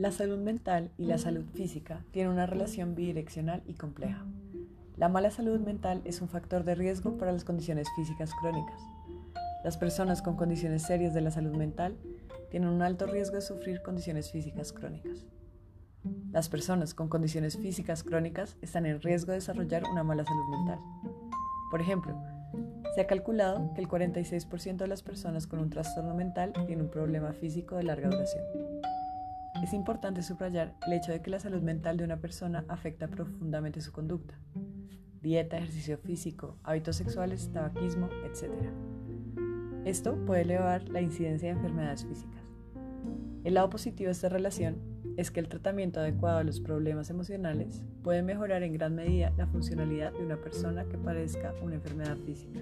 La salud mental y la salud física tienen una relación bidireccional y compleja. La mala salud mental es un factor de riesgo para las condiciones físicas crónicas. Las personas con condiciones serias de la salud mental tienen un alto riesgo de sufrir condiciones físicas crónicas. Las personas con condiciones físicas crónicas están en riesgo de desarrollar una mala salud mental. Por ejemplo, se ha calculado que el 46% de las personas con un trastorno mental tienen un problema físico de larga duración. Es importante subrayar el hecho de que la salud mental de una persona afecta profundamente su conducta, dieta, ejercicio físico, hábitos sexuales, tabaquismo, etc. Esto puede elevar la incidencia de enfermedades físicas. El lado positivo de esta relación es que el tratamiento adecuado a los problemas emocionales puede mejorar en gran medida la funcionalidad de una persona que padezca una enfermedad física.